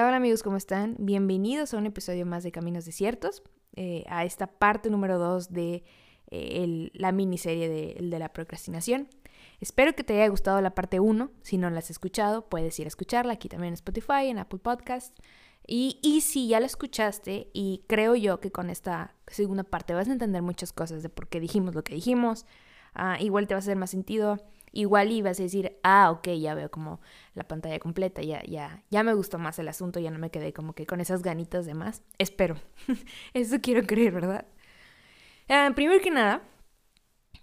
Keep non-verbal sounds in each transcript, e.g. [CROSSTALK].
Hola, amigos, ¿cómo están? Bienvenidos a un episodio más de Caminos Desiertos, eh, a esta parte número 2 de eh, la miniserie de, de, la procrastinación. Espero que te haya gustado la parte 1, si no la has escuchado, puedes ir a escucharla aquí también en Spotify, en Apple Podcast. Y, si ya la escuchaste, y creo yo que con esta segunda parte vas a entender muchas cosas de por qué dijimos lo que dijimos, ah, igual te va a hacer más sentido igual ibas a decir, ah, ok, ya veo como la pantalla completa, ya, ya, ya me gustó más el asunto, ya no me quedé como que con esas ganitas de más. Espero. [LAUGHS] Eso quiero creer, ¿verdad? Ah, primero que nada,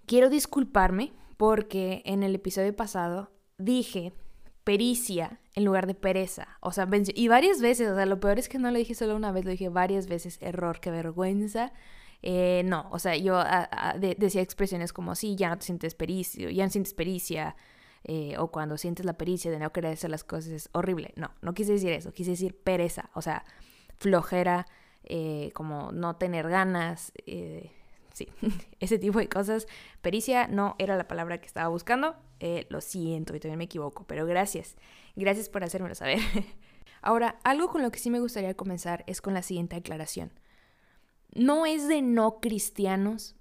quiero disculparme porque en el episodio pasado dije pericia en lugar de pereza. O sea, y varias veces, o sea, lo peor es que no lo dije solo una vez, lo dije varias veces, error, qué vergüenza. Eh, no, o sea, yo decía expresiones como, sí, ya no te sientes pericia, ya no sientes pericia, eh, o cuando sientes la pericia de no querer hacer las cosas es horrible. No, no quise decir eso, quise decir pereza, o sea, flojera, eh, como no tener ganas, sí, [LAUGHS] ese tipo de cosas. Pericia no era la palabra que estaba buscando, lo siento y todavía me equivoco, pero gracias, gracias por hacérmelo saber. [LAUGHS] Ahora, algo con lo que sí me gustaría comenzar es con la siguiente aclaración no es de no cristianos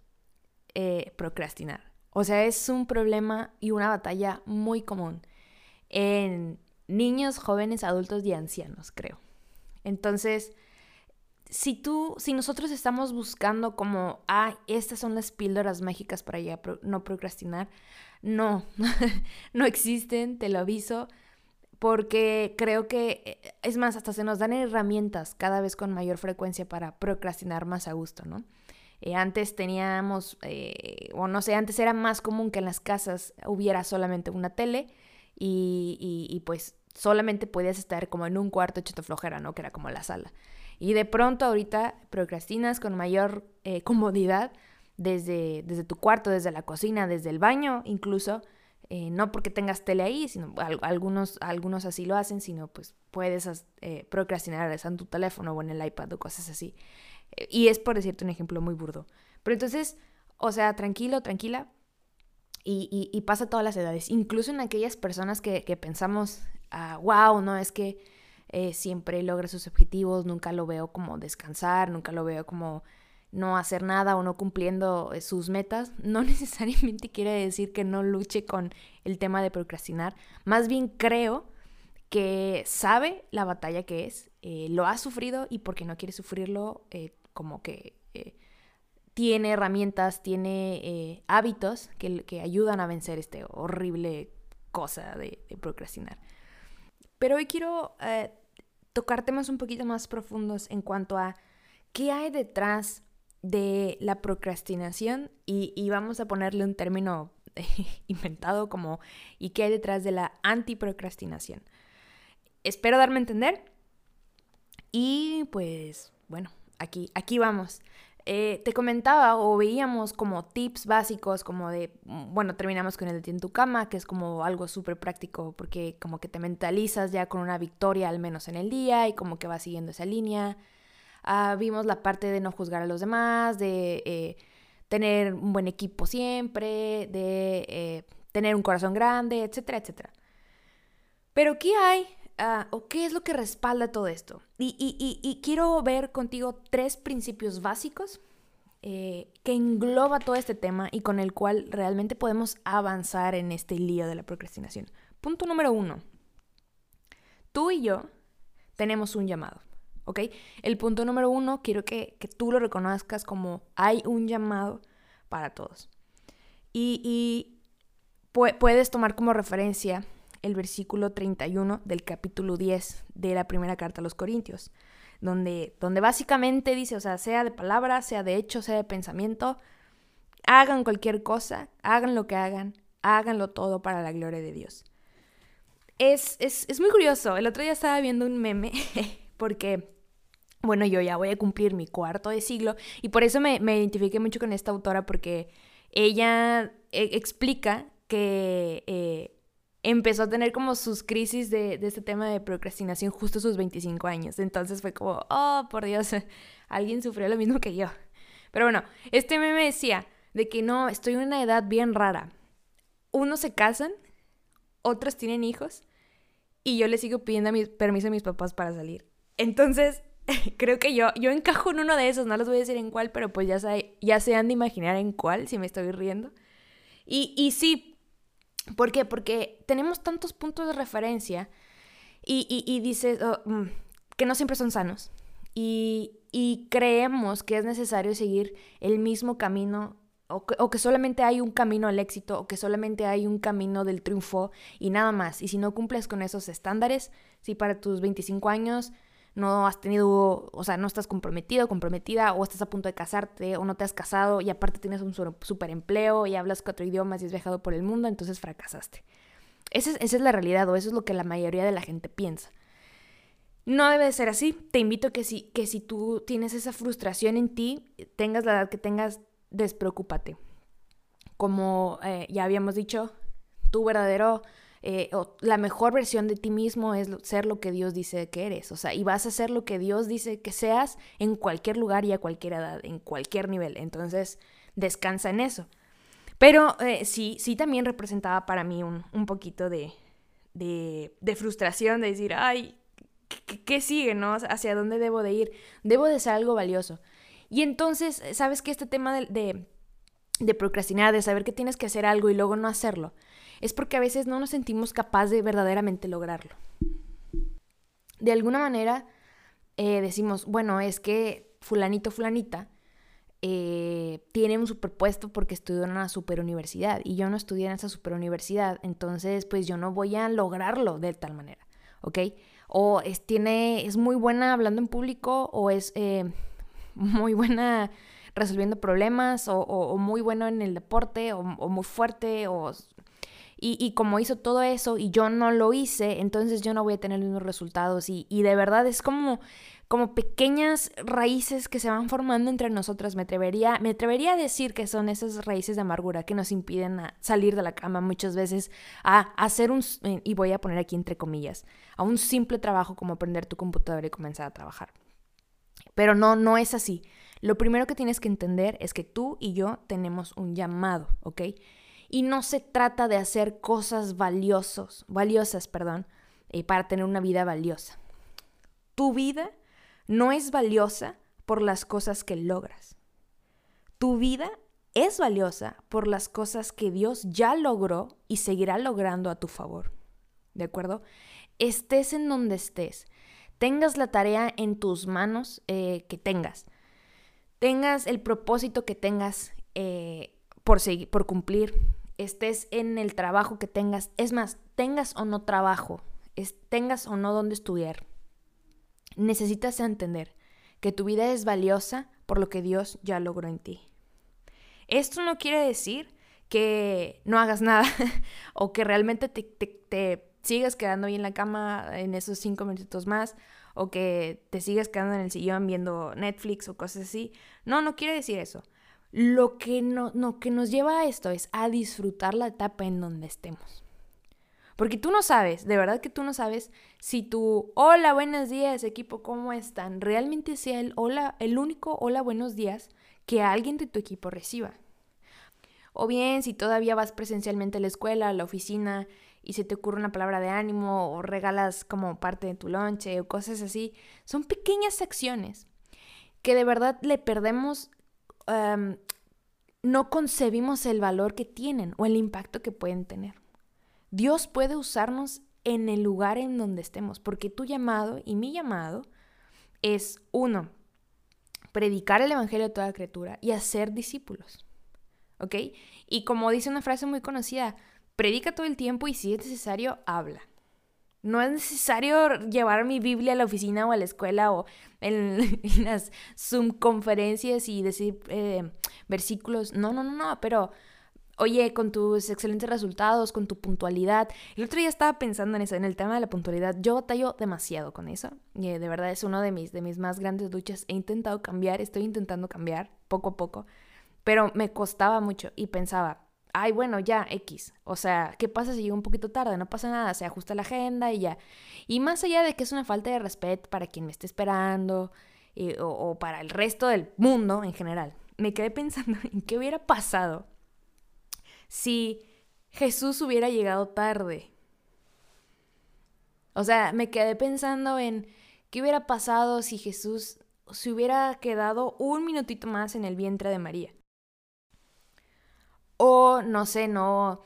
eh, procrastinar. O sea, es un problema y una batalla muy común en niños, jóvenes, adultos y ancianos, creo. Entonces, si tú, si nosotros estamos buscando como, ah, estas son las píldoras mágicas para ya no procrastinar, no, [LAUGHS] no existen, te lo aviso porque creo que, eh, es más, hasta se nos dan herramientas cada vez con mayor frecuencia para procrastinar más a gusto, ¿no? Eh, antes teníamos, eh, o no sé, antes era más común que en las casas hubiera solamente una tele y, y, pues solamente podías estar como en un cuarto hecho flojera, ¿no? Que era como la sala. Y de pronto ahorita procrastinas con mayor [LAUGHS] comodidad desde, desde tu cuarto, desde la cocina, desde el baño incluso, eh, no porque tengas tele ahí, sino algunos, algunos así lo hacen, sino pues puedes eh, procrastinar en tu teléfono o en el iPad o cosas así. Eh, y es por decirte un ejemplo muy burdo. Pero entonces, o sea, tranquilo, tranquila. Y, pasa a todas las edades, incluso en aquellas personas que, pensamos, ah, wow, no, es que siempre logra sus objetivos, nunca lo veo como descansar, nunca lo veo como no hacer nada o no cumpliendo eh, sus metas, [LAUGHS] no necesariamente quiere decir que no luche con el tema de procrastinar. Más bien creo que sabe la batalla que es, eh, lo ha sufrido y porque no quiere sufrirlo, eh, como que tiene herramientas, tiene hábitos que, que, ayudan a vencer este horrible cosa de, de procrastinar. Pero hoy quiero tocar temas un poquito más profundos en cuanto a qué hay detrás de la procrastinación y, vamos a ponerle un término [LAUGHS] inventado como ¿y qué hay detrás de la antiprocrastinación? Espero darme a entender y pues bueno, aquí, aquí vamos. Eh, te comentaba o veíamos como tips básicos como de, bueno, terminamos con el de en tu cama, que es como algo súper práctico porque como que te mentalizas ya con una victoria al menos en el día y como que vas siguiendo esa línea. Ah, vimos la parte de no juzgar a los demás, de eh, tener un buen equipo siempre, de eh, tener un corazón grande, etcétera, etcétera. Pero ¿qué hay ah, o qué es lo que respalda todo esto? Y, quiero ver contigo tres principios básicos eh, que engloba todo este tema y con el cual realmente podemos avanzar en este lío de la procrastinación. Punto número uno. Tú y yo tenemos un llamado. El punto número uno, quiero que, tú lo reconozcas como hay un llamado para todos. Y, puedes tomar como referencia el versículo 31 del capítulo 10 de la primera carta a los Corintios, donde, donde básicamente dice, o sea, sea de palabra, sea de hecho, sea de pensamiento, hagan cualquier cosa, hagan lo que hagan, háganlo todo para la gloria de Dios. Es, es, es muy curioso, el otro día estaba viendo un meme [LAUGHS] porque bueno, yo ya voy a cumplir mi cuarto de siglo y por eso me, identifiqué mucho con esta autora porque ella eh, explica que eh, empezó a tener como sus crisis de, este tema de procrastinación justo a sus 25 años. Entonces fue como, oh, por Dios, [LAUGHS] alguien sufrió lo mismo que yo. Pero bueno, este meme decía de que no, estoy en una edad bien rara. Unos se casan, otros tienen hijos y yo le sigo pidiendo permiso a mis papás para salir. Entonces, [LAUGHS] creo que yo, yo encajo en uno de esos, no les voy a decir en cuál, pero pues ya, ya se han de imaginar en cuál, si me estoy riendo. Y, y sí, ¿por qué? Porque tenemos tantos puntos de referencia y, y, y dices oh, mm, que no siempre son sanos. Y, y creemos que es necesario seguir el mismo camino o que, solamente hay un camino al éxito o que solamente hay un camino del triunfo y nada más. Y si no cumples con esos estándares, si para tus 25 años no has tenido, o sea, no estás comprometido, comprometida, o estás a punto de casarte, o no te has casado y aparte tienes un super empleo y hablas cuatro idiomas y has viajado por el mundo, entonces fracasaste. Esa es, esa es la realidad o eso es lo que la mayoría de la gente piensa. No debe de ser así. Te invito que si, que si tú tienes esa frustración en ti, tengas la edad que tengas, despreocúpate. Como eh, ya habíamos dicho, tu verdadero eh, la mejor versión de ti mismo es ser lo que Dios dice que eres. O sea, y vas a ser lo que Dios dice que seas en cualquier lugar y a cualquier edad, en cualquier nivel. Entonces, descansa en eso. Pero eh, sí, sí también representaba para mí un, un poquito de, de, frustración, de decir, ay, ¿qué, sigue, no? ¿Hacia dónde debo de ir? Debo de ser algo valioso. Y entonces, ¿sabes que Este tema de, de, procrastinar, de saber que tienes que hacer algo y luego no hacerlo, es porque a veces no nos sentimos capaces de verdaderamente lograrlo. De alguna manera eh, decimos, bueno, es que fulanito, fulanita, eh, tiene un superpuesto porque estudió en una super universidad y yo no estudié en esa super universidad, entonces pues yo no voy a lograrlo de tal manera, ¿ok? o es, tiene, es muy buena hablando en público o es eh, muy buena resolviendo problemas o, muy bueno en el deporte o, muy fuerte o... Y, como hizo todo eso y yo no lo hice, entonces yo no voy a tener los mismos resultados. Y, y de verdad es como como pequeñas raíces que se van formando entre nosotras. Me atrevería, me atrevería a decir que son esas raíces de amargura que nos impiden salir de la cama muchas veces a hacer un, eh, y voy a poner aquí entre comillas, a un simple trabajo como aprender tu computadora y comenzar a trabajar. Pero no, no es así. Lo primero que tienes que entender es que tú y yo tenemos un llamado, ¿ok? Y no se trata de hacer cosas valiosos, valiosas, perdón, eh, para tener una vida valiosa. Tu vida no es valiosa por las cosas que logras. Tu vida es valiosa por las cosas que Dios ya logró y seguirá logrando a tu favor. ¿De acuerdo? Estés en donde estés, tengas la tarea en tus manos eh, que tengas, tengas el propósito que tengas eh, por, seguir, por cumplir, estés en el trabajo que tengas, es más, tengas o no trabajo, tengas o no donde estudiar, necesitas entender que tu vida es valiosa por lo que Dios ya logró en ti. Esto no quiere decir que no hagas nada [LAUGHS] o que realmente te, te, sigas quedando ahí en la cama en esos cinco minutos más o que te sigas quedando en el sillón viendo Netflix o cosas así. No, no quiere decir eso. Lo que, no, no, que nos lleva a esto es a disfrutar la etapa en donde estemos. Porque tú no sabes, de verdad que tú no sabes si tu hola, buenos días, equipo, ¿cómo están? Realmente sea el hola, el único hola, buenos días que alguien de tu equipo reciba. O bien, si todavía vas presencialmente a la escuela, a la oficina y se te ocurre una palabra de ánimo o regalas como parte de tu lonche o cosas así, son pequeñas acciones que de verdad le perdemos, no concebimos el valor que tienen o el impacto que pueden tener. Dios puede usarnos en el lugar en donde estemos, porque tu llamado y mi llamado es uno, predicar el Evangelio a toda criatura y hacer discípulos. ¿Ok? Y como dice una frase muy conocida, predica todo el tiempo y si es necesario, habla. No es necesario llevar mi Biblia a la oficina o a la escuela o [LAUGHS] en, las Zoom conferencias y decir eh, versículos. No, no, no, no, pero Oye, con tus excelentes resultados, con tu puntualidad. El otro día estaba pensando en eso, en el tema de la puntualidad. Yo batallo demasiado con eso. Y eh, de verdad es uno de mis, de mis más grandes luchas. He intentado cambiar, estoy intentando cambiar poco a poco. Pero me costaba mucho y pensaba, ay, bueno, ya, X. O sea, ¿qué pasa si llego un poquito tarde? No pasa nada, se ajusta la agenda y ya. Y más allá de que es una falta de respeto para quien me esté esperando eh, o, o para el resto del mundo en general, me quedé [LAUGHS] pensando en qué hubiera pasado si Jesús hubiera llegado tarde. O sea, me quedé pensando en qué hubiera pasado si Jesús se hubiera quedado un minutito más en el vientre de María. O, no sé, no,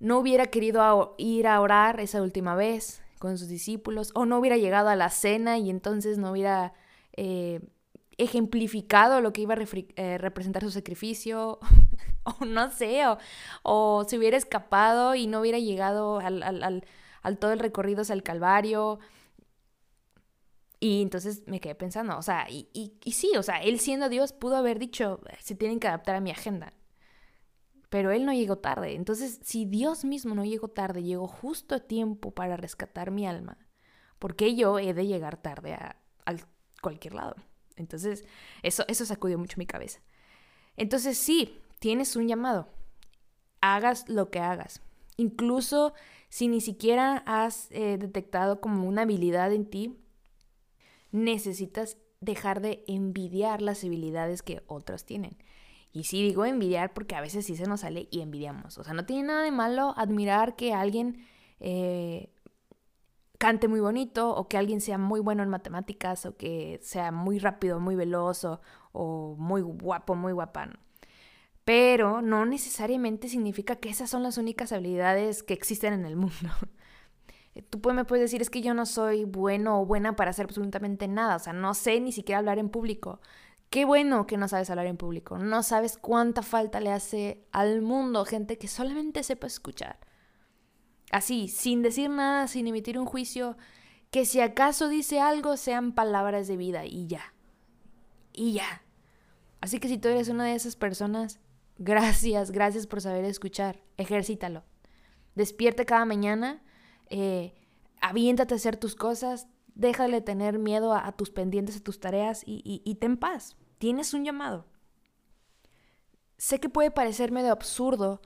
no hubiera querido ir a orar esa última vez con sus discípulos, o no hubiera llegado a la cena y entonces no hubiera eh, ejemplificado lo que iba a eh, representar su sacrificio, [LAUGHS] o no sé, o, se hubiera escapado y no hubiera llegado al, todo el recorrido hacia el Calvario. Y entonces me quedé pensando, o sea, y, y, sí, o sea, él siendo Dios pudo haber dicho, se tienen que adaptar a mi agenda. Pero él no llegó tarde. Entonces, si Dios mismo no llegó tarde, llegó justo a tiempo para rescatar mi alma, ¿por qué yo he de llegar tarde a, cualquier lado? Entonces, eso, eso sacudió mucho mi cabeza. Entonces, sí, tienes un llamado. Hagas lo que hagas. Incluso si ni siquiera has eh, detectado como una habilidad en ti, necesitas dejar de envidiar las habilidades que otros tienen. Y sí digo envidiar porque a veces sí se nos sale y envidiamos. O sea, no tiene nada de malo admirar que alguien eh, cante muy bonito o que alguien sea muy bueno en matemáticas o que sea muy rápido, muy veloz o, muy guapo, muy guapa. Pero no necesariamente significa que esas son las únicas habilidades que existen en el mundo. [LAUGHS] Tú me puedes decir, es que yo no soy bueno o buena para hacer absolutamente nada, o sea, no sé ni siquiera hablar en público. Qué bueno que no sabes hablar en público, no sabes cuánta falta le hace al mundo gente que solamente sepa escuchar. Así, sin decir nada, sin emitir un juicio, que si acaso dice algo sean palabras de vida y ya. Y ya. Así que si tú eres una de esas personas, gracias, gracias por saber escuchar. Ejercítalo. Despierte cada mañana eh, aviéntate a hacer tus cosas, déjale tener miedo a, tus pendientes, a tus tareas y, y, ten paz. Tienes un llamado. Sé que puede parecer medio absurdo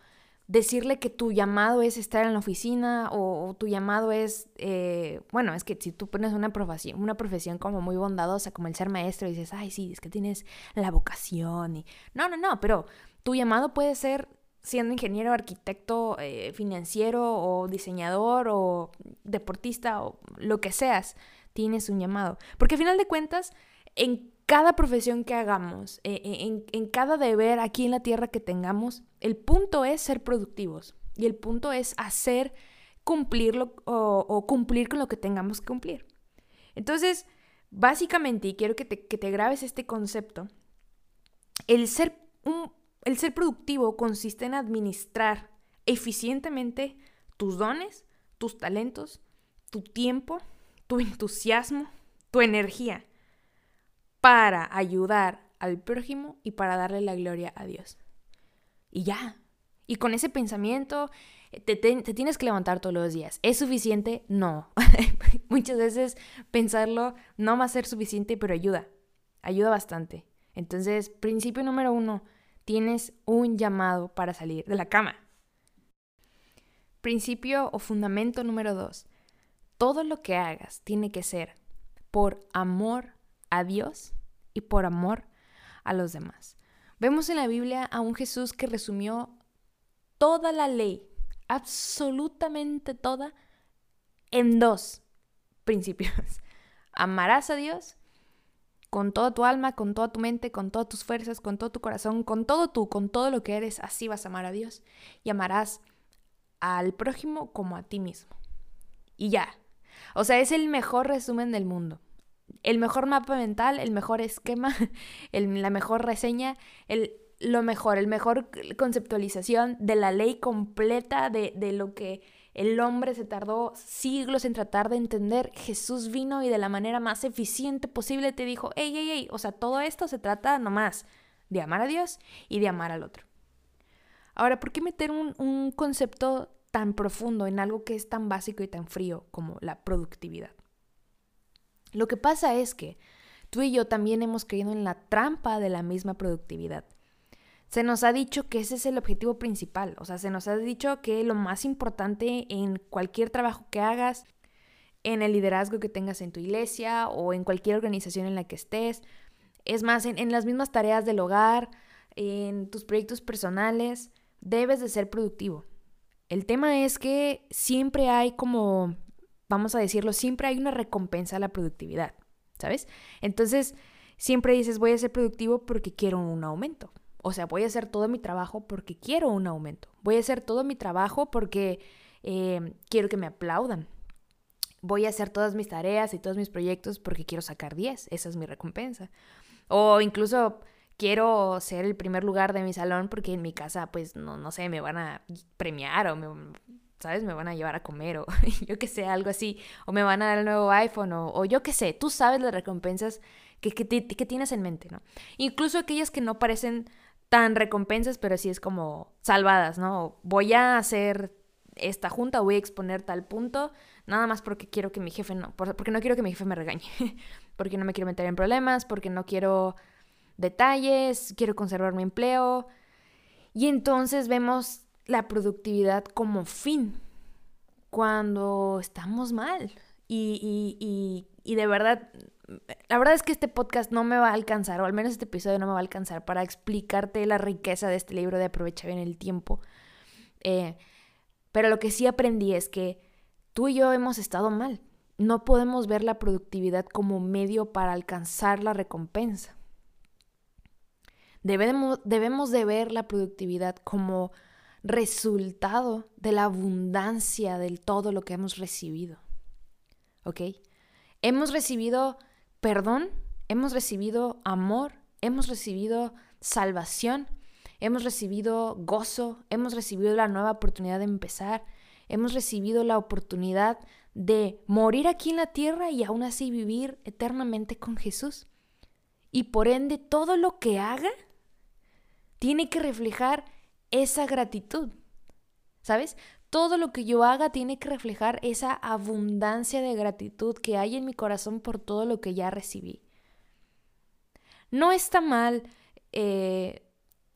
decirle que tu llamado es estar en la oficina o, tu llamado es, eh, bueno, es que si tú pones una profesión, una profesión como muy bondadosa, como el ser maestro, y dices, ay, sí, es que tienes la vocación y... No, no, no, pero tu llamado puede ser siendo ingeniero, arquitecto, eh, financiero o diseñador o deportista o lo que seas, tienes un llamado. Porque al final de cuentas, en cada profesión que hagamos, eh, eh, en, cada deber aquí en la tierra que tengamos, el punto es ser productivos y el punto es hacer cumplirlo o, o cumplir con lo que tengamos que cumplir. Entonces, básicamente, y quiero que te, que te grabes este concepto, el ser un el ser productivo consiste en administrar eficientemente tus dones, tus talentos, tu tiempo, tu entusiasmo, tu energía para ayudar al prójimo y para darle la gloria a Dios. Y ya. Y con ese pensamiento te, tienes que levantar todos los días. ¿Es suficiente? No. [LAUGHS] Muchas veces pensarlo no va a ser suficiente, pero ayuda. Ayuda bastante. Entonces, principio número uno, tienes un llamado para salir de la cama. Principio o fundamento número dos. Todo lo que hagas tiene que ser por amor a Dios y por amor a los demás. Vemos en la Biblia a un Jesús que resumió toda la ley, absolutamente toda, en dos principios. [LAUGHS] Amarás a Dios con toda tu alma, con toda tu mente, con todas tus fuerzas, con todo tu corazón, con todo tú, con todo lo que eres, así vas a amar a Dios y amarás al prójimo como a ti mismo. Y ya. O sea, es el mejor resumen del mundo. El mejor mapa mental, el mejor esquema, [LAUGHS] la mejor reseña, el, lo mejor, el mejor conceptualización de la ley completa de, de lo que el hombre se tardó siglos en tratar de entender. Jesús vino y de la manera más eficiente posible te dijo, hey, hey, hey, o sea, todo esto se trata nomás de amar a Dios y de amar al otro. Ahora, ¿por qué meter un, un concepto tan profundo en algo que es tan básico y tan frío como la productividad? Lo que pasa es que tú y yo también hemos caído en la trampa de la misma productividad. Se nos ha dicho que ese es el objetivo principal, o sea, se nos ha dicho que lo más importante en cualquier trabajo que hagas, en el liderazgo que tengas en tu iglesia o en cualquier organización en la que estés, es más, en, las mismas tareas del hogar, en tus proyectos personales, debes de ser productivo. El tema es que siempre hay como vamos a decirlo, siempre hay una recompensa a la productividad, ¿sabes? Entonces, siempre dices, voy a ser productivo porque quiero un aumento. O sea, voy a hacer todo mi trabajo porque quiero un aumento. Voy a hacer todo mi trabajo porque eh, quiero que me aplaudan. Voy a hacer todas mis tareas y todos mis proyectos porque quiero sacar 10. Esa es mi recompensa. O incluso quiero ser el primer lugar de mi salón porque en mi casa, pues, no, no sé, me van a premiar o me, ¿sabes? Me van a llevar a comer o [LAUGHS] yo qué sé, algo así. O me van a dar el nuevo iPhone o, yo qué sé. Tú sabes las recompensas que, que, que, tienes en mente, ¿no? Incluso aquellas que no parecen tan recompensas, pero sí es como salvadas, ¿no? Voy a hacer esta junta, voy a exponer tal punto, nada más porque quiero que mi jefe no, porque no quiero que mi jefe me regañe, [LAUGHS] porque no me quiero meter en problemas, porque no quiero detalles, quiero conservar mi empleo. Y entonces vemos la productividad como fin cuando estamos mal. Y, y, de verdad, la verdad es que este podcast no me va a alcanzar, o al menos este episodio no me va a alcanzar para explicarte la riqueza de este libro de Aprovecha bien el tiempo. Eh, pero lo que sí aprendí es que tú y yo hemos estado mal. No podemos ver la productividad como medio para alcanzar la recompensa. Debemos, debemos de ver la productividad como resultado de la abundancia del todo lo que hemos recibido. ¿Ok? Hemos recibido perdón, hemos recibido amor, hemos recibido salvación, hemos recibido gozo, hemos recibido la nueva oportunidad de empezar, hemos recibido la oportunidad de morir aquí en la tierra y aún así vivir eternamente con Jesús. Y por ende todo lo que haga tiene que reflejar esa gratitud. ¿Sabes? Todo lo que yo haga tiene que reflejar esa abundancia de gratitud que hay en mi corazón por todo lo que ya recibí. No está mal eh,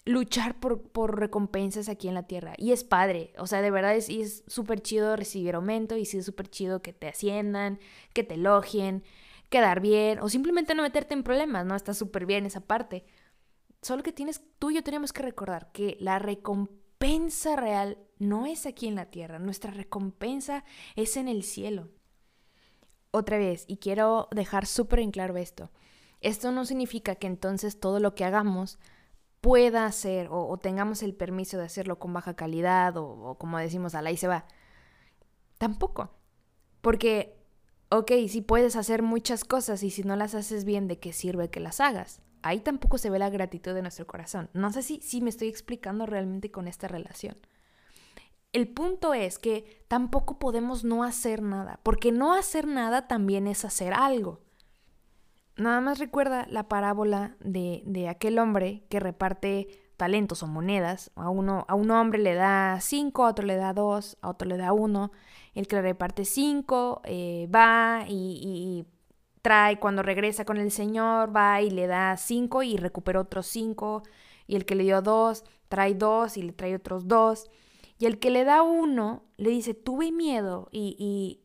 luchar por, recompensas aquí en la tierra. Y es padre. O sea, de verdad es súper chido recibir aumento y sí es súper chido que te asciendan, que te elogien, quedar bien o simplemente no meterte en problemas, ¿no? Está súper bien esa parte. Solo que tienes, tú y yo tenemos que recordar que la recompensa real no es aquí en la tierra, nuestra recompensa es en el cielo. Otra vez, y quiero dejar súper en claro esto, esto no significa que entonces todo lo que hagamos pueda hacer o, tengamos el permiso de hacerlo con baja calidad o, o como decimos, a la y se va. Tampoco. Porque, ok, si puedes hacer muchas cosas y si no las haces bien, ¿de qué sirve que las hagas? Ahí tampoco se ve la gratitud de nuestro corazón. No sé si, me estoy explicando realmente con esta relación. El punto es que tampoco podemos no hacer nada, porque no hacer nada también es hacer algo. Nada más recuerda la parábola de, de aquel hombre que reparte talentos o monedas. A, uno, a un hombre le da cinco, a otro le da dos, a otro le da uno. El que le reparte cinco eh, va y trae, cuando regresa con el Señor, va y le da cinco y recupera otros cinco. Y el que le dio dos, trae dos y le trae otros dos. Y el que le da uno, le dice, tuve miedo y, y,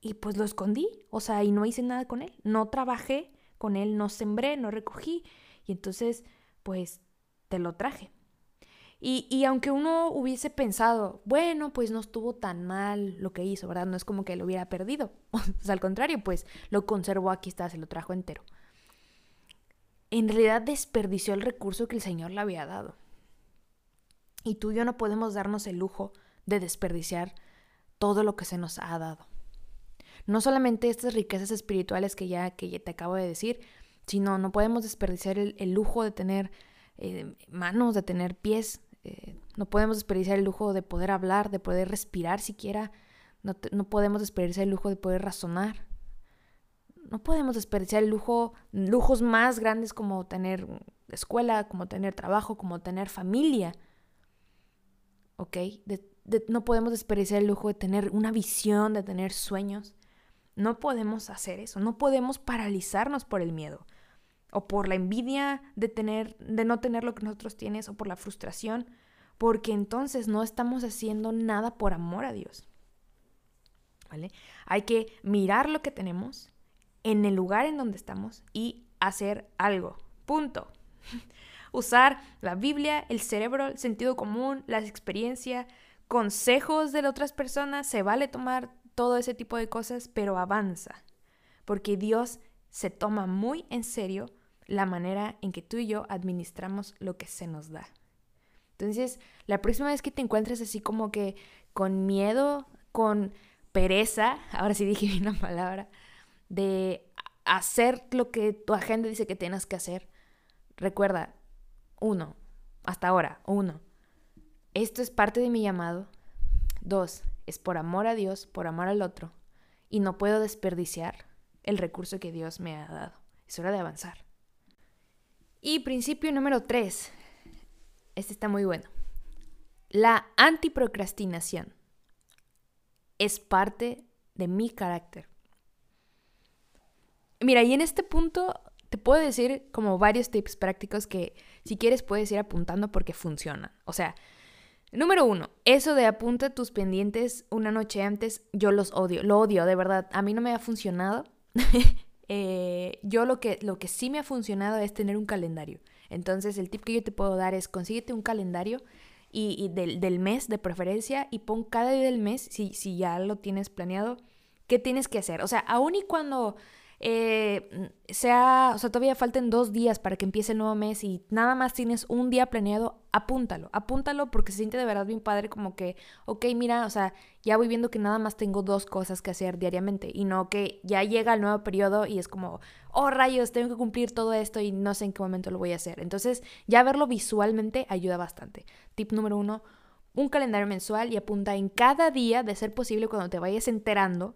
y pues lo escondí. O sea, y no hice nada con él. No trabajé con él, no sembré, no recogí. Y entonces, pues, te lo traje. Y, aunque uno hubiese pensado, bueno, pues no estuvo tan mal lo que hizo, ¿verdad? No es como que lo hubiera perdido. [LAUGHS] al contrario, pues lo conservó, aquí está, se lo trajo entero. En realidad desperdició el recurso que el Señor le había dado. Y tú y yo no podemos darnos el lujo de desperdiciar todo lo que se nos ha dado. No solamente estas riquezas espirituales que ya, que te acabo de decir, sino no podemos desperdiciar el, lujo de tener eh, manos, de tener pies, eh, no podemos desperdiciar el lujo de poder hablar, de poder respirar siquiera. No, no, podemos desperdiciar el lujo de poder razonar. No podemos desperdiciar el lujo, lujos más grandes como tener escuela, como tener trabajo, como tener familia. ¿Ok? no podemos desperdiciar el lujo de tener una visión, de tener sueños. No podemos hacer eso. No podemos paralizarnos por el miedo o por la envidia de tener de no tener lo que nosotros tienes o por la frustración, porque entonces no estamos haciendo nada por amor a Dios. ¿Vale? Hay que mirar lo que tenemos en el lugar en donde estamos y hacer algo. Punto. [LAUGHS] Usar la Biblia, el cerebro, el sentido común, las experiencias, consejos de otras personas, se vale tomar todo ese tipo de cosas, pero avanza. Porque Dios se toma muy en serio la manera en que tú y yo administramos lo que se nos da. Entonces, la próxima vez que te encuentres así como que con miedo, con pereza, [LAUGHS] ahora sí dije una palabra, de hacer lo que tu agenda dice que tienes que hacer, recuerda, uno, hasta ahora, uno, esto es parte de mi llamado. Dos, es por amor a Dios, por amor al otro, y no puedo desperdiciar el recurso que Dios me ha dado. Es hora de avanzar. Y principio número tres, este está muy bueno. La antiprocrastinación es parte de mi carácter. Mira, y en este punto te puedo decir como varios tips prácticos que si quieres puedes ir apuntando porque funcionan. O sea, número uno, eso de apunta tus pendientes una noche antes, yo los odio, lo odio, de verdad. A mí no me ha funcionado. [LAUGHS] Eh, yo lo que, lo que sí me ha funcionado es tener un calendario. Entonces el tip que yo te puedo dar es consíguete un calendario y, del, del, mes de preferencia y pon cada día del mes, si, si ya lo tienes planeado, qué tienes que hacer. O sea, aún y cuando eh, sea, o sea, todavía falten dos días para que empiece el nuevo mes y nada más tienes un día planeado, apúntalo, apúntalo porque se siente de verdad bien padre como que, ok, mira, o sea, ya voy viendo que nada más tengo dos cosas que hacer diariamente y no que ya llega el nuevo periodo y es como, oh rayos, tengo que cumplir todo esto y no sé en qué momento lo voy a hacer. Entonces, ya verlo visualmente ayuda bastante. Tip número uno, un calendario mensual y apunta en cada día, de ser posible cuando te vayas enterando,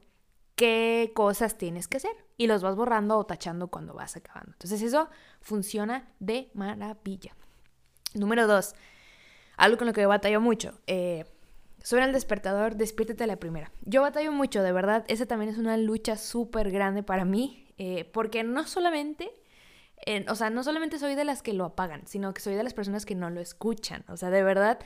qué cosas tienes que hacer y los vas borrando o tachando cuando vas acabando. Entonces eso funciona de maravilla. Número dos, algo con lo que yo batallo mucho. Eh, suena el despertador, despiértate la primera. Yo batallo mucho, de verdad. Esa también es una lucha súper grande para mí, eh, porque no solamente, o sea, no solamente soy de las que lo apagan, sino que soy de las personas que no lo escuchan. O sea, de verdad,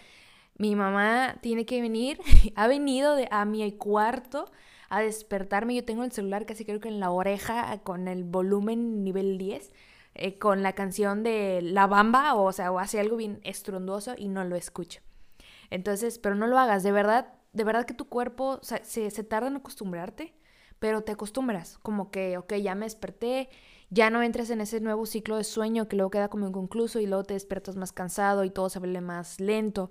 mi mamá tiene que venir, [LAUGHS] ha venido de, a mi cuarto a despertarme. Yo tengo el celular casi creo que en la oreja con el volumen nivel 10, eh, con la canción de La Bamba, o, sea, o hace algo bien estruendoso y no lo escucho. Entonces, pero no lo hagas, de verdad, de verdad que tu cuerpo se, se tarda en acostumbrarte, pero te acostumbras, como que, ok, ya me desperté, ya no entras en ese nuevo ciclo de sueño que luego queda como inconcluso y luego te despiertas más cansado y todo se vuelve más lento.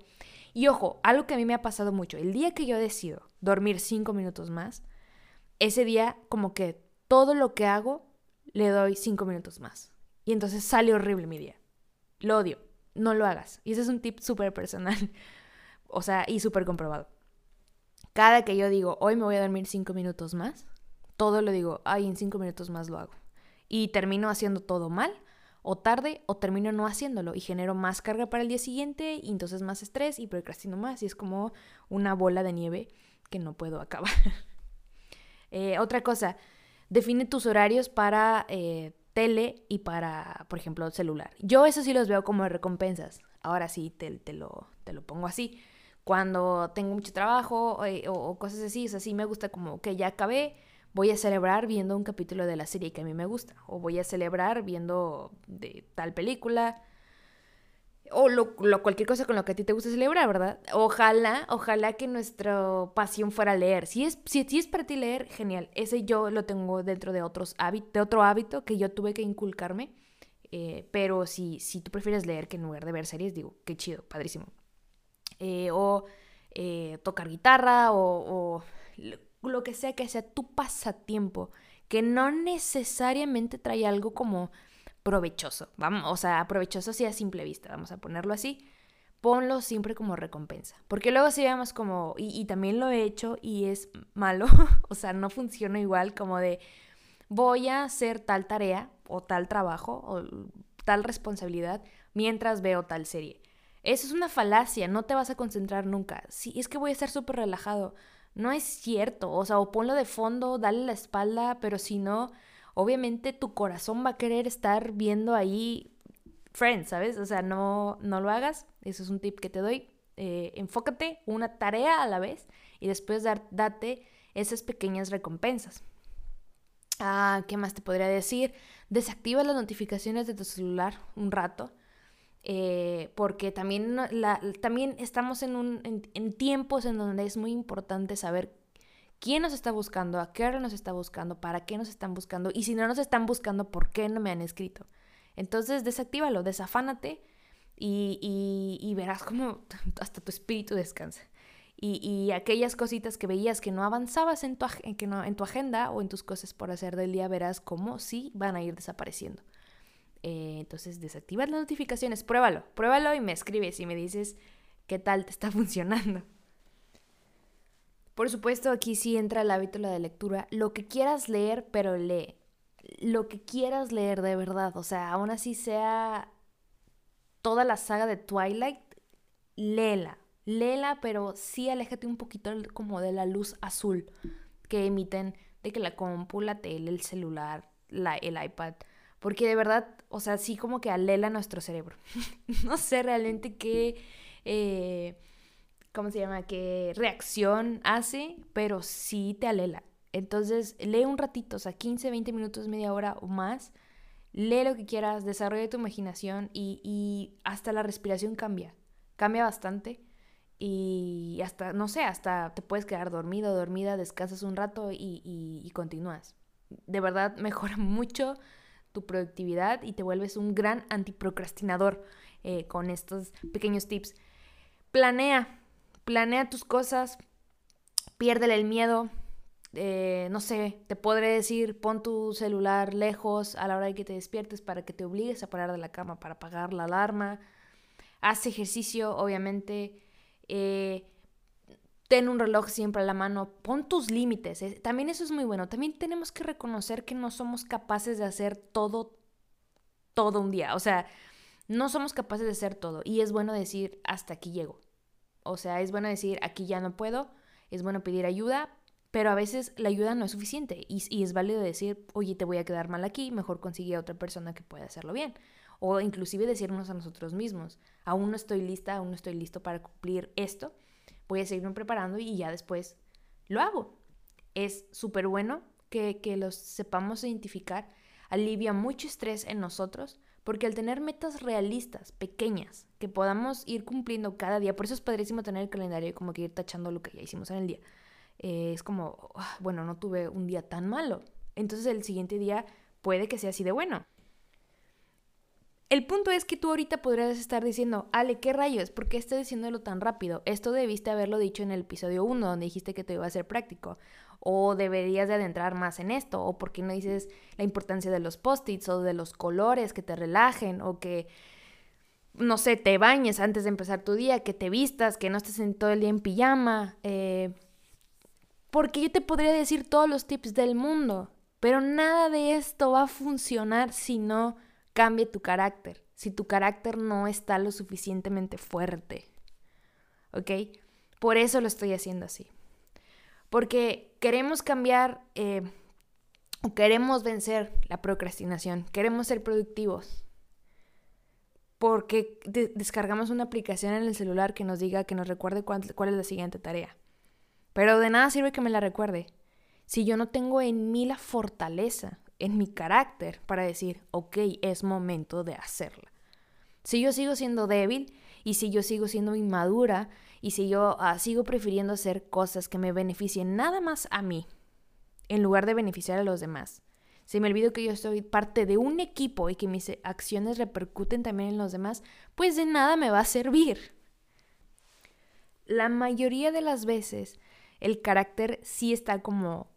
Y ojo, algo que a mí me ha pasado mucho, el día que yo decido dormir cinco minutos más, ese día como que todo lo que hago le doy cinco minutos más. Y entonces sale horrible mi día. Lo odio. No lo hagas. Y ese es un tip súper personal. [LAUGHS] o sea, y súper comprobado. Cada que yo digo, hoy me voy a dormir cinco minutos más, todo lo digo, ay, en cinco minutos más lo hago. Y termino haciendo todo mal, o tarde, o termino no haciéndolo. Y genero más carga para el día siguiente, y entonces más estrés, y procrastino más. Y es como una bola de nieve que no puedo acabar. [LAUGHS] Eh, otra cosa, define tus horarios para eh, tele y para, por ejemplo, celular. Yo eso sí los veo como recompensas. Ahora sí, te, lo, te lo pongo así. Cuando tengo mucho trabajo eh, o, cosas así, es así me gusta como que ya acabé, voy a celebrar viendo un capítulo de la serie que a mí me gusta. O voy a celebrar viendo de tal película o lo, cualquier cosa con lo que a ti te gusta celebrar, ¿verdad? Ojalá, ojalá que nuestra pasión fuera leer. Si es, si, es para ti leer, genial. Ese yo lo tengo dentro de, otros de otro hábito que yo tuve que inculcarme. Eh, pero si, si tú prefieres leer que en lugar de ver series, digo, qué chido, padrísimo. Eh, o eh, tocar guitarra o, o lo que sea que sea tu pasatiempo, que no necesariamente trae algo como provechoso. Vamos, o sea, provechoso sí a simple vista, vamos a ponerlo así. Ponlo siempre como recompensa. Porque luego si vemos como, y, también lo he hecho y es malo, [LAUGHS] o sea, no funciona igual como de voy a hacer tal tarea o tal trabajo o tal responsabilidad mientras veo tal serie. Eso es una falacia, no te vas a concentrar nunca. Sí, es que voy a estar súper relajado. No es cierto, o sea, o ponlo de fondo, dale la espalda, pero si no, obviamente tu corazón va a querer estar viendo ahí Friends, ¿sabes? O sea, no, no lo hagas. Eso es un tip que te doy. Eh, enfócate una tarea a la vez y después dar, date esas pequeñas recompensas. Ah, ¿qué más te podría decir? Desactiva las notificaciones de tu celular un rato. Eh, porque también, la, también estamos en, un, en tiempos en donde es muy importante saber quién nos está buscando, a qué hora nos está buscando, para qué nos están buscando y si no nos están buscando, ¿por qué no me han escrito? Entonces desactívalo, desafánate y, y, verás cómo [LAUGHS] hasta tu espíritu descansa. Y, y, aquellas cositas que veías que no avanzabas en tu, que no, en tu agenda o en tus cosas por hacer del día, verás cómo sí van a ir desapareciendo. Eh, entonces desactiva las notificaciones, pruébalo, pruébalo y me escribes y me dices qué tal te está [LAUGHS] funcionando. Por supuesto, aquí sí entra el hábito de lectura. Lo que quieras leer, pero lee. Lo que quieras leer de verdad. O sea, aún así sea toda la saga de Twilight, léela. Léela, pero sí aléjate un poquito como de la luz azul que emiten de que la compu, la tele, el celular, la, el iPad. Porque de verdad, o sea, sí como que alela nuestro cerebro. [LAUGHS] no sé realmente qué... Eh, ¿cómo se llama? ¿Qué reacción hace? Pero sí te alela. Entonces, lee un ratito, o sea, 15, 20 minutos, media hora o más. Lee lo que quieras, desarrolla tu imaginación y, hasta la respiración cambia. Cambia bastante. Y hasta, no sé, hasta te puedes quedar dormido, dormida, descansas un rato y, continúas. De verdad [LAUGHS] mejora mucho tu productividad y te vuelves un gran antiprocrastinador eh, con estos pequeños tips. Planea, planea tus cosas, piérdele el miedo. Eh, no sé, te podré decir, pon tu celular lejos a la hora de que te despiertes para que te obligues a parar de la cama para apagar la alarma. Haz ejercicio, obviamente. Eh, ten un reloj siempre a la mano, pon tus límites. Eh, también eso es muy bueno. También tenemos que reconocer que no somos capaces de hacer todo, todo un día. O sea, no somos capaces de hacer todo. Y es bueno decir, hasta aquí llego. O sea, es bueno decir, aquí ya no puedo, es bueno pedir ayuda, pero a veces la ayuda no es suficiente y, es válido decir, oye, te voy a quedar mal aquí, mejor consigue a otra persona que pueda hacerlo bien. O inclusive decirnos a nosotros mismos, aún no estoy lista, aún no estoy listo para cumplir esto, voy a seguirme preparando y ya después lo hago. Es súper bueno que, que los sepamos identificar, alivia mucho estrés en nosotros porque al tener metas realistas, pequeñas, que podamos ir cumpliendo cada día, por eso es padrísimo tener el calendario y como que ir tachando lo que ya hicimos en el día. Eh, es como, ah, bueno, no tuve un día tan malo. Entonces el siguiente día puede que sea así de bueno. El punto es que tú ahorita podrías estar diciendo, Ale, ¿qué rayos? ¿Por qué estás diciéndolo tan rápido? Esto debiste haberlo dicho en el episodio 1, donde dijiste que te iba a ser práctico o deberías de adentrar más en esto, o por qué no dices la importancia de los post-its o de los colores que te relajen o que, no sé, te bañes antes de empezar tu día, que te vistas, que no estés en todo el día en pijama, eh, porque yo te podría decir todos los tips del mundo, pero nada de esto va a funcionar si no cambia tu carácter, si tu carácter no está lo suficientemente fuerte. ¿Ok? Por eso lo estoy haciendo así porque queremos cambiar eh, o queremos vencer la procrastinación, queremos ser productivos, porque descargamos una aplicación en el celular que nos diga, que nos recuerde cuál es la siguiente tarea. Pero de nada sirve que me la recuerde si yo no tengo en mí la fortaleza, en mi carácter, para decir, ok, es momento de hacerla. Si yo sigo siendo débil y si yo sigo siendo inmadura y si yo ah, sigo prefiriendo hacer cosas que me beneficien nada más a mí, en lugar de beneficiar a los demás, si me olvido que yo soy parte de un equipo y que mis acciones repercuten también en los demás, pues de nada me va a servir. La mayoría de las veces el carácter sí está como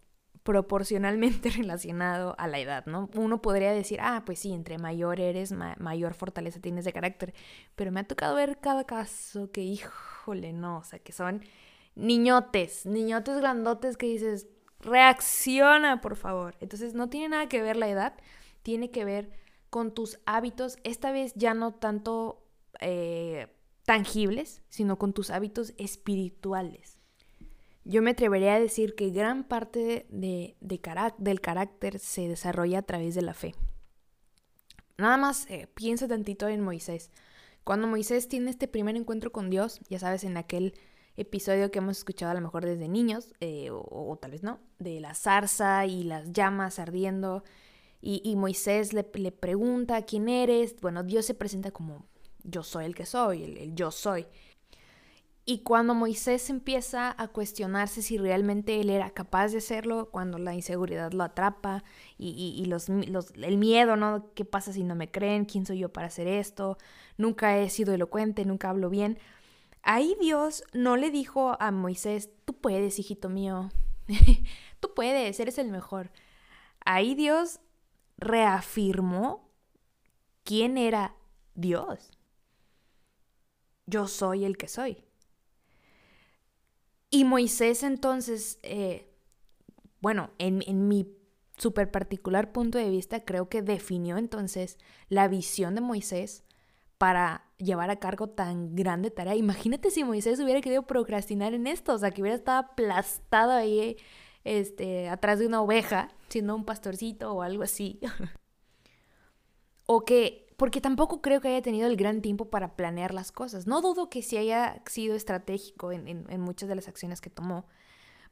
proporcionalmente [LAUGHS] relacionado a la edad, ¿no? Uno podría decir, ah, pues sí, entre mayor eres, mayor fortaleza tienes de carácter, pero me ha tocado ver cada caso que, híjole, no, o sea, que son niñotes, niñotes grandotes que dices, reacciona, por favor. Entonces, no tiene nada que ver la edad, tiene que ver con tus hábitos, esta vez ya no tanto eh, tangibles, sino con tus hábitos espirituales. Yo me atrevería a decir que gran parte de, del carácter se desarrolla a través de la fe. Nada más eh, piensa tantito en Moisés. Cuando Moisés tiene este primer encuentro con Dios, ya sabes, en aquel episodio que hemos escuchado a lo mejor desde niños, eh, o, tal vez no, de la zarza y las llamas ardiendo, y, Moisés le, le, pregunta quién eres, bueno, Dios se presenta como yo soy el que soy, el yo soy. Y cuando Moisés empieza a cuestionarse si realmente él era capaz de hacerlo, cuando la inseguridad lo atrapa y, el miedo, ¿no? ¿Qué pasa si no me creen? ¿Quién soy yo para hacer esto? Nunca he sido elocuente, nunca hablo bien. Ahí Dios no le dijo a Moisés, tú puedes, hijito mío, [LAUGHS] tú puedes, eres el mejor. Ahí Dios reafirmó quién era Dios. Yo soy el que soy. Y Moisés entonces, eh, bueno, en, en mi súper particular punto de vista, creo que definió entonces la visión de Moisés para llevar a cargo tan grande tarea. Imagínate si Moisés hubiera querido procrastinar en esto, o sea, que hubiera estado aplastado ahí este, atrás de una oveja, siendo un pastorcito o algo así. [LAUGHS] o que porque tampoco creo que haya tenido el gran tiempo para planear las cosas. No dudo que sí haya sido estratégico en, muchas de las acciones que tomó,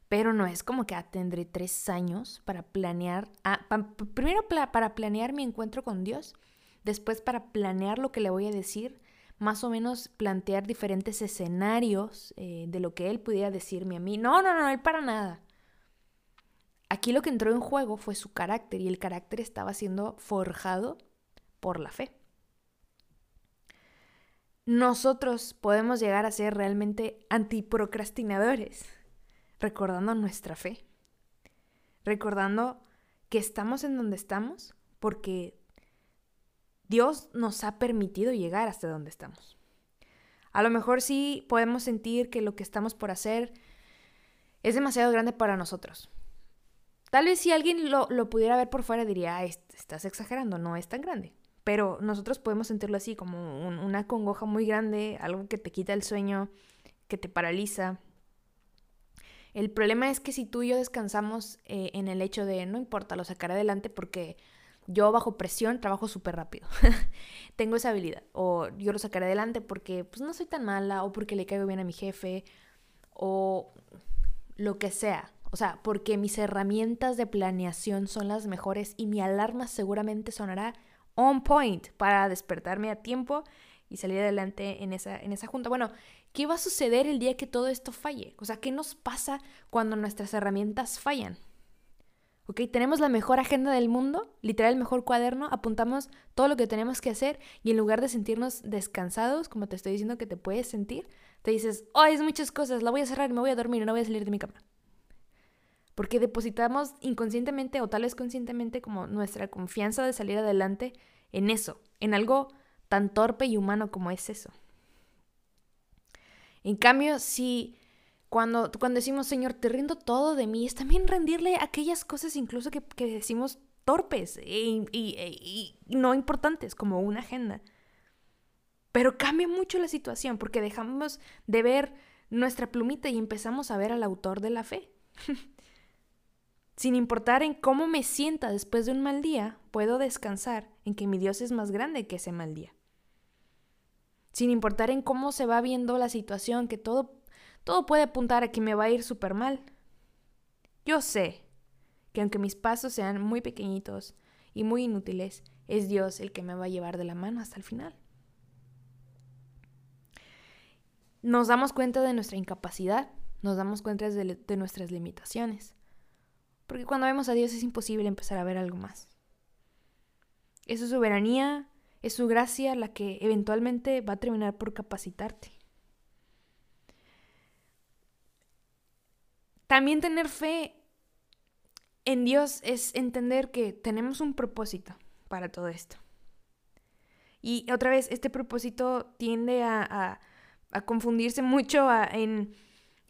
pero no es como que ah, tendré tres años para planear, ah, primero para planear mi encuentro con Dios, después para planear lo que le voy a decir, más o menos plantear diferentes escenarios eh, de lo que él pudiera decirme a mí. No, no, no, él para nada. Aquí lo que entró en juego fue su carácter y el carácter estaba siendo forjado por la fe nosotros podemos llegar a ser realmente antiprocrastinadores, recordando nuestra fe, recordando que estamos en donde estamos porque Dios nos ha permitido llegar hasta donde estamos. A lo mejor sí podemos sentir que lo que estamos por hacer es demasiado grande para nosotros. Tal vez si alguien lo, pudiera ver por fuera diría, estás exagerando, no es tan grande. Pero nosotros podemos sentirlo así, como una congoja muy grande, algo que te quita el sueño, que te paraliza. El problema es que si tú y yo descansamos eh, en el hecho de no importa, lo sacaré adelante porque yo bajo presión trabajo súper rápido. [LAUGHS] Tengo esa habilidad. O yo lo sacaré adelante porque pues no soy tan mala o porque le caigo bien a mi jefe o lo que sea. O sea, porque mis herramientas de planeación son las mejores y mi alarma seguramente sonará on point para despertarme a tiempo y salir adelante en esa, en esa junta. Bueno, ¿qué va a suceder el día que todo esto falle? O sea, ¿qué nos pasa cuando nuestras herramientas fallan? ¿Ok? Tenemos la mejor agenda del mundo, literal el mejor cuaderno, apuntamos todo lo que tenemos que hacer y en lugar de sentirnos descansados, como te estoy diciendo que te puedes sentir, te dices, oh, es muchas cosas, la voy a cerrar y me voy a dormir no voy a salir de mi cama porque depositamos inconscientemente o tal vez conscientemente como nuestra confianza de salir adelante en eso, en algo tan torpe y humano como es eso. En cambio, si cuando, cuando decimos, Señor, te rindo todo de mí, es también rendirle aquellas cosas incluso que, decimos torpes e, y, no importantes, como una agenda. Pero cambia mucho la situación porque dejamos de ver nuestra plumita y empezamos a ver al autor de la fe. [LAUGHS] Sin importar en cómo me sienta después de un mal día, puedo descansar en que mi Dios es más grande que ese mal día. Sin importar en cómo se va viendo la situación, que todo, todo puede apuntar a que me va a ir súper mal. Yo sé que aunque mis pasos sean muy pequeñitos y muy inútiles, es Dios el que me va a llevar de la mano hasta el final. Nos damos cuenta de nuestra incapacidad, nos damos cuenta de, de nuestras limitaciones. Porque cuando vemos a Dios es imposible empezar a ver algo más. Es su soberanía, es su gracia la que eventualmente va a terminar por capacitarte. También tener fe en Dios es entender que tenemos un propósito para todo esto. Y otra vez, este propósito tiende a, confundirse mucho en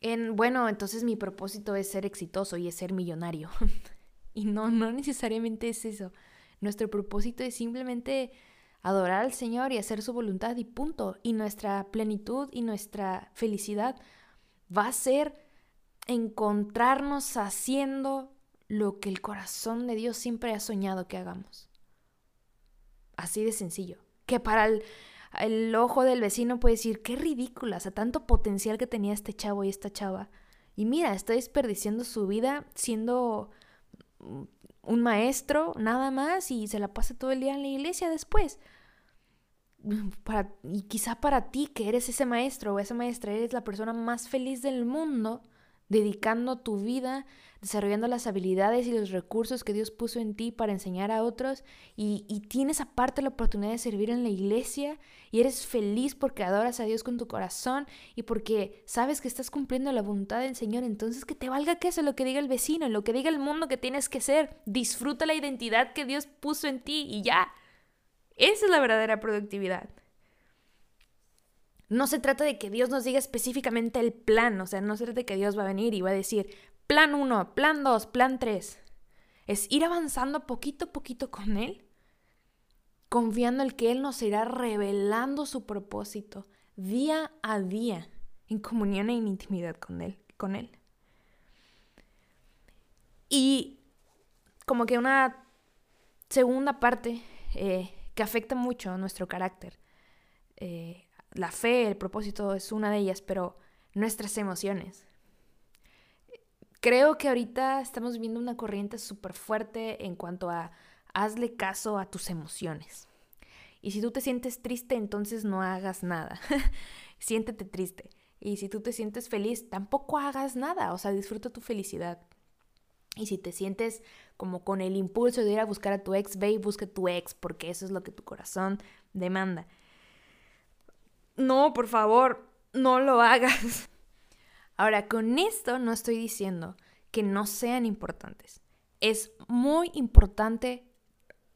en, bueno, entonces mi propósito es ser exitoso y es ser millonario. [LAUGHS] y no, no necesariamente es eso. Nuestro propósito es simplemente adorar al Señor y hacer su voluntad y punto. Y nuestra plenitud y nuestra felicidad va a ser encontrarnos haciendo lo que el corazón de Dios siempre ha soñado que hagamos. Así de sencillo. Que para el, el ojo del vecino puede decir, qué ridícula, o sea, tanto potencial que tenía este chavo y esta chava. Y mira, está desperdiciando su vida siendo un maestro, nada más, y se la pasa todo el día en la iglesia después. [LAUGHS] para, y quizá para ti que eres ese maestro o esa maestra, eres la persona más feliz del mundo, dedicando tu vida, desarrollando las habilidades y los recursos que Dios puso en ti para enseñar a otros y, tienes aparte la oportunidad de servir en la iglesia y eres feliz porque adoras a Dios con tu corazón y porque sabes que estás cumpliendo la voluntad del Señor, entonces que te valga que eso, lo que diga el vecino, lo que diga el mundo que tienes que ser, disfruta la identidad que Dios puso en ti y ya. Esa es la verdadera productividad. No se trata de que Dios nos diga específicamente el plan, o sea, no se trata de que Dios va a venir y va a decir plan 1, plan 2, plan 3. Es ir avanzando poquito a poquito con Él, confiando en que Él nos irá revelando su propósito día a día, en comunión e en intimidad con Él. Con él. Y como que una segunda parte eh, que afecta mucho a nuestro carácter. Eh, la fe, el propósito es una de ellas, pero nuestras emociones. Creo que ahorita estamos viendo una corriente súper fuerte en cuanto a hazle caso a tus emociones. Y si tú te sientes triste, entonces no hagas nada. [LAUGHS] Siéntete triste. Y si tú te sientes feliz, tampoco hagas nada. O sea, disfruta tu felicidad. Y si te sientes como con el impulso de ir a buscar a tu ex, ve y busca a tu ex, porque eso es lo que tu corazón demanda no, por favor, no lo hagas. Ahora, con esto no estoy diciendo que no sean importantes. Es muy importante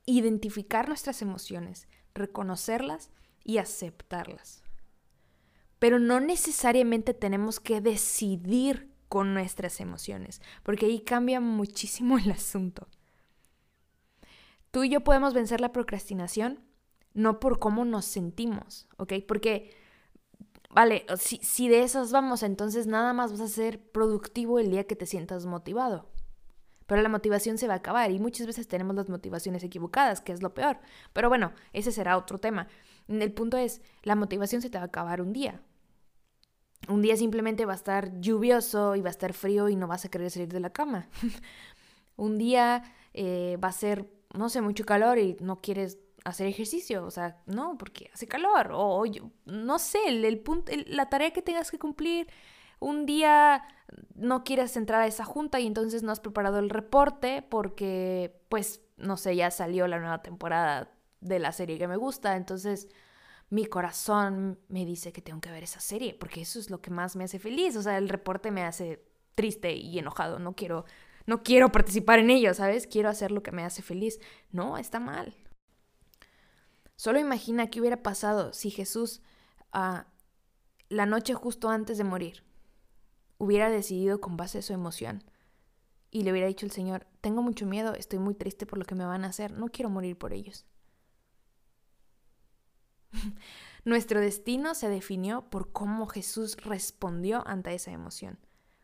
identificar nuestras emociones, reconocerlas y aceptarlas. Pero no necesariamente tenemos que decidir con nuestras emociones, porque ahí cambia muchísimo el asunto. Tú y yo podemos vencer la procrastinación no por cómo nos sentimos, ¿ok? Porque, vale, si, si de esas vamos, entonces nada más vas a ser productivo el día que te sientas motivado. Pero la motivación se va a acabar y muchas veces tenemos las motivaciones equivocadas, que es lo peor. Pero bueno, ese será otro tema. El punto es, la motivación se te va a acabar un día. Un día simplemente va a estar lluvioso y va a estar frío y no vas a querer salir de la cama. [LAUGHS] un día eh, va a ser, no sé, mucho calor y no quieres hacer ejercicio, o sea, no, porque hace calor, o, yo, no sé, el, punto, la tarea que tengas que cumplir, un día no quieres entrar a esa junta y entonces no has preparado el reporte porque, pues, no sé, ya salió la nueva temporada de la serie que me gusta, entonces mi corazón me dice que tengo que ver esa serie, porque eso es lo que más me hace feliz, o sea, el reporte me hace triste y enojado, no quiero no quiero participar en ello, ¿sabes? Quiero hacer lo que me hace feliz. No, está mal. Solo imagina qué hubiera pasado si Jesús, ah, la noche justo antes de morir, hubiera decidido con base a su emoción y le hubiera dicho al Señor, tengo mucho miedo, estoy muy triste por lo que me van a hacer, no quiero morir por ellos. [LAUGHS] Nuestro destino se definió por cómo Jesús respondió ante esa emoción,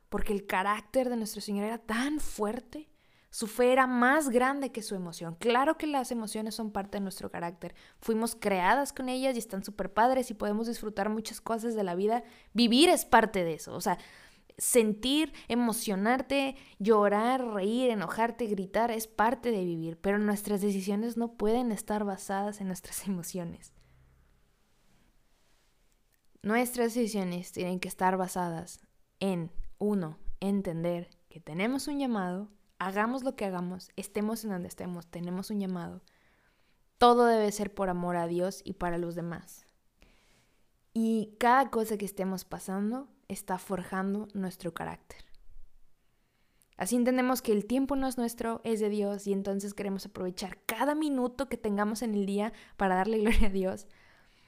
porque el carácter de nuestro Señor era tan fuerte su fe era más grande que su emoción. Claro que las emociones son parte de nuestro carácter. Fuimos creadas con ellas y están súper padres y podemos disfrutar muchas cosas de la vida. Vivir es parte de eso. O sea, sentir, emocionarte, llorar, reír, enojarte, gritar es parte de vivir. Pero nuestras decisiones no pueden estar basadas en nuestras [LAUGHS] emociones. Nuestras decisiones tienen que estar basadas en, uno, entender que tenemos un llamado hagamos lo que hagamos, estemos en donde estemos, tenemos un llamado. Todo debe ser por amor a Dios y para los demás. Y cada cosa que estemos pasando está forjando nuestro carácter. Así entendemos que el tiempo no es nuestro, es de Dios y entonces queremos aprovechar cada minuto que tengamos en el día para darle [LAUGHS] gloria a Dios.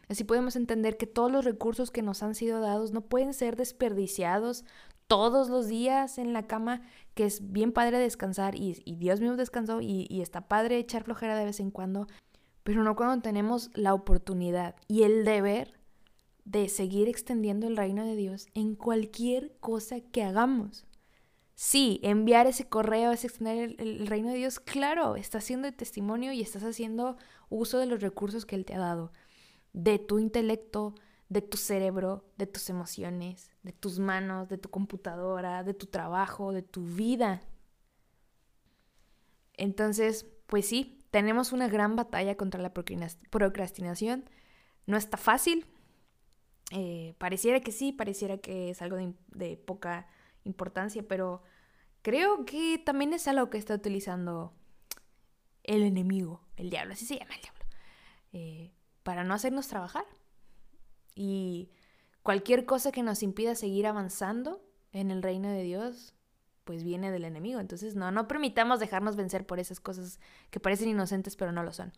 Así podemos entender que todos los recursos que nos han sido dados no pueden ser desperdiciados todos los días en la cama, que es bien padre descansar y, Dios mismo descansó y, está padre echar flojera de vez en cuando, pero no cuando tenemos la oportunidad y el deber de seguir extendiendo el reino de Dios en cualquier cosa que hagamos. Sí, enviar ese correo es extender el, el, reino de Dios, claro, estás haciendo testimonio y estás haciendo uso de los recursos que Él te ha dado, de tu intelecto, de tu cerebro, de tus emociones, de tus manos, de tu computadora, de tu trabajo, de tu vida. Entonces, pues sí, tenemos una gran batalla contra la procrastinación, no está fácil. Eh, pareciera que sí, pareciera que es algo de, poca importancia, pero creo que también es algo que está utilizando el enemigo, el diablo, así se llama el diablo, eh, para no hacernos trabajar. Y cualquier cosa que nos impida seguir avanzando en el reino de Dios, pues viene del enemigo. Entonces, no, no permitamos dejarnos vencer por esas cosas que parecen inocentes, pero no lo son.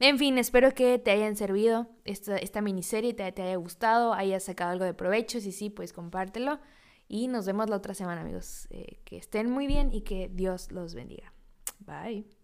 En fin, espero que te hayan servido esta, esta miniserie, te, te haya gustado, hayas sacado algo de provecho. Si sí, pues compártelo. Y nos vemos la otra semana, amigos. Eh, que estén muy bien y que Dios los bendiga. Bye.